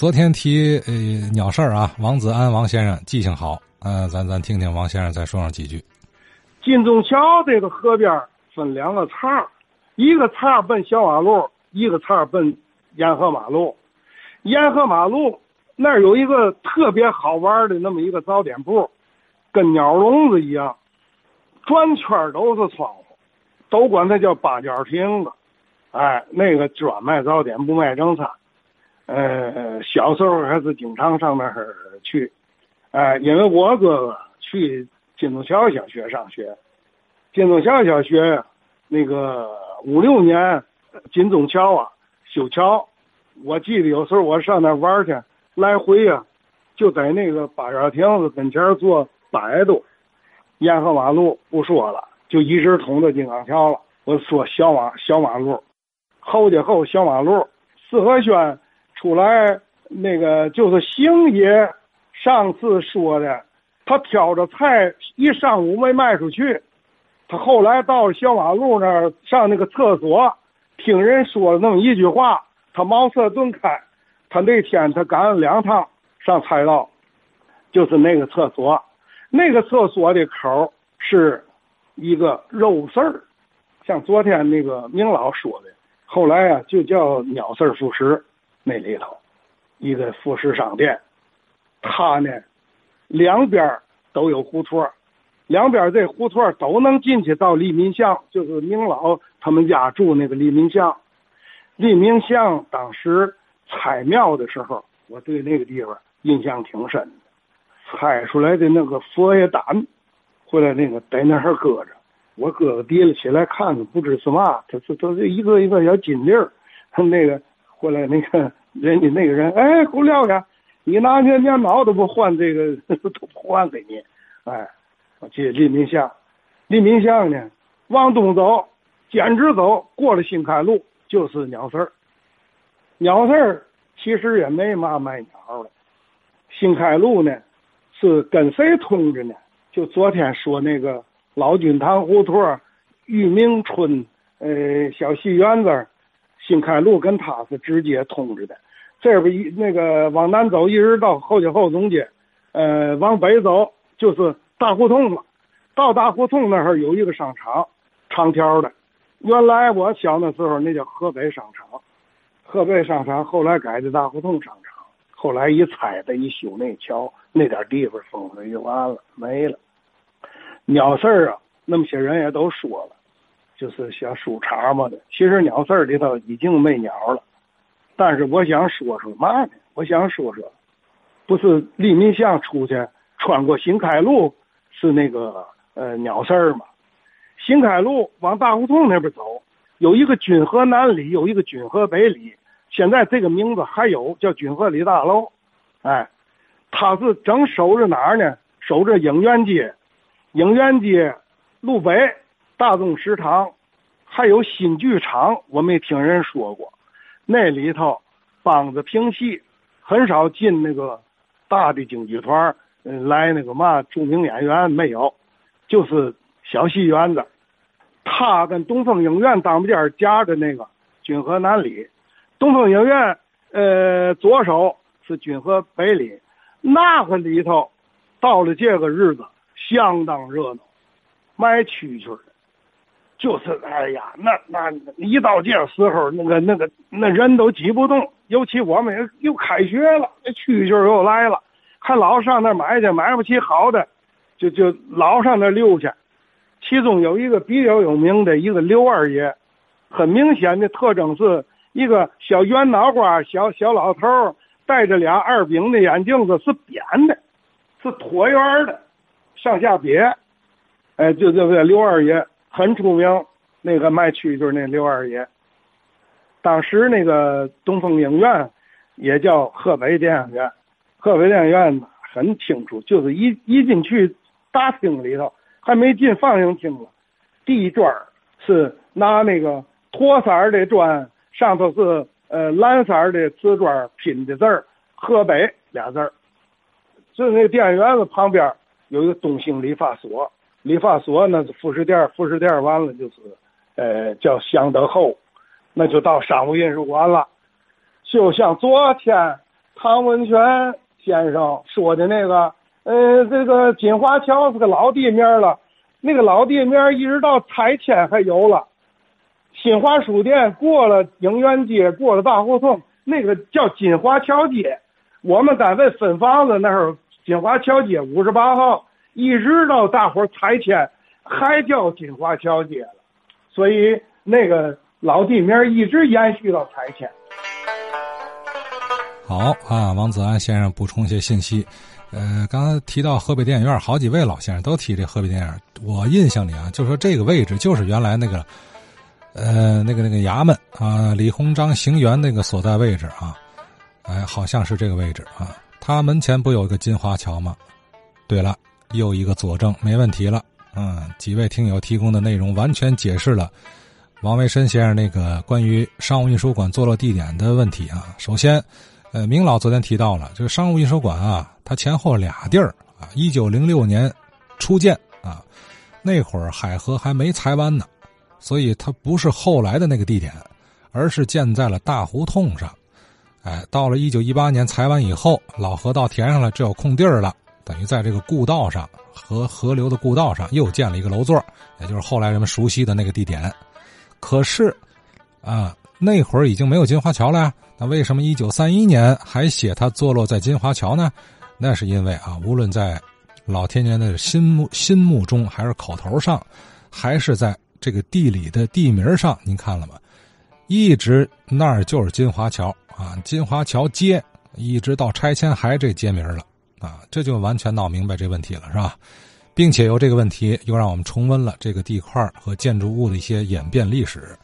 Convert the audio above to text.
昨天提呃鸟事儿啊，王子安王先生记性好，呃，咱咱听听王先生再说上几句。金钟桥这个河边分两个岔，一个岔奔小马路，一个岔奔沿河马路。沿河马路那儿有一个特别好玩的那么一个早点铺，跟鸟笼子一样，转圈都是窗户，都管它叫八角亭子。哎，那个专卖早点，不卖正餐。呃，小时候还是经常上那儿去，哎，因为我哥哥去金钟桥小学上学，金钟桥小学那个五六年金钟桥啊修桥，我记得有时候我上那玩去，来回呀就在那个八角亭子跟前坐百多，沿河马路不说了，就一直通到金刚桥了。我说小马小马路，后家后小马路，四合轩。出来那个就是邢爷上次说的，他挑着菜一上午没卖出去，他后来到小马路那儿上那个厕所，听人说了那么一句话，他茅塞顿开，他那天他赶了两趟上菜道，就是那个厕所，那个厕所的口是一个肉丝儿，像昨天那个明老说的，后来啊就叫鸟丝副食。那里头，一个服饰商店，它呢，两边都有胡同两边这胡同都能进去到利民巷，就是明老他们家住那个利民巷。利民巷当时拆庙的时候，我对那个地方印象挺深的。拆出来的那个佛爷胆，回来那个在那儿搁着，我哥哥提了起来看看，不知是嘛，他是都是一个一个小金粒儿，那个。过来那个人家那个人，哎，胡廖家，你拿年年毛都不换这个，都不换给你，哎，我记得利民巷，利民巷呢，往东走，简直走过了新开路就是鸟市儿，鸟市儿其实也没嘛卖鸟的，新开路呢是跟谁通着呢？就昨天说那个老君堂胡同、玉明村，呃，小戏园子。新开路跟他是直接通着的，这边一那个往南走，一直到后街后总街，呃，往北走就是大胡同了。到大胡同那儿有一个商场，长条的。原来我小那时候那叫河北商场，河北商场后来改的大胡同商场，后来一拆的，一修那桥，那点地方风水就完了，没了。鸟事儿啊，那么些人也都说了。就是小书场嘛的，其实鸟市里头已经没鸟了，但是我想说说嘛呢？我想说说，不是利民巷出去穿过新开路是那个呃鸟市吗？新开路往大胡同那边走，有一个君河南里，有一个君河北里，现在这个名字还有叫君河里大楼，哎，他是正守着哪儿呢？守着影院街，影院街路北。大众食堂，还有新剧场，我没听人说过。那里头梆子评戏，很少进那个大的京剧团嗯来那个嘛著名演员没有，就是小戏园子。他跟东风影院当边夹着那个君和南里，东风影院呃左手是君和北里，那个里头到了这个日子相当热闹，卖蛐蛐的。就是哎呀，那那一到这时候，那个那个那人都挤不动。尤其我们又开学了，那蛐蛐又来了，还老上那买去，买不起好的，就就老上那溜去。其中有一个比较有名的一个刘二爷，很明显的特征是一个小圆脑瓜，小小老头戴着俩二饼的眼镜子，是扁的，是椭圆的，上下瘪。哎，就这个刘二爷。很出名，那个卖蛐就是那刘二爷。当时那个东风影院也叫河北电影院，河北电影院很清楚，就是一一进去大厅里头，还没进放映厅呢，地砖是拿那个驼色的砖，上头是呃蓝色的瓷砖拼的字儿，河北俩字儿。就那个电影院子旁边有一个东兴理发所。理发所那是副食店，副食店完了就是，呃，叫祥德后，那就到商务印书馆了。就像昨天唐文泉先生说的那个，呃，这个金华桥是个老地面了，那个老地面一直到拆迁还有了。新华书店过了影院街，过了大胡同，那个叫金华桥街。我们单位分房子那儿，金华桥街五十八号，一直到大伙儿拆迁，还叫金华桥街了。所以那个老地名一直延续到拆迁。好啊，王子安先生补充一些信息。呃，刚才提到河北电影院，好几位老先生都提这河北电影。我印象里啊，就说这个位置就是原来那个。呃，那个那个衙门啊，李鸿章行辕那个所在位置啊，哎，好像是这个位置啊。他门前不有个金华桥吗？对了，又一个佐证，没问题了。嗯，几位听友提供的内容完全解释了王维申先生那个关于商务印书馆坐落地点的问题啊。首先，呃，明老昨天提到了，这个商务印书馆啊，它前后俩地儿啊，一九零六年初建啊，那会儿海河还没裁湾呢。所以它不是后来的那个地点，而是建在了大胡同上。哎，到了一九一八年裁完以后，老河道填上了，这有空地儿了，等于在这个故道上和河流的故道上又建了一个楼座，也就是后来人们熟悉的那个地点。可是，啊，那会儿已经没有金华桥了呀。那为什么一九三一年还写它坐落在金华桥呢？那是因为啊，无论在老天爷的心目心目中，还是口头上，还是在。这个地理的地名上，您看了吗？一直那儿就是金华桥啊，金华桥街，一直到拆迁还这街名了啊，这就完全闹明白这问题了，是吧？并且由这个问题又让我们重温了这个地块和建筑物的一些演变历史。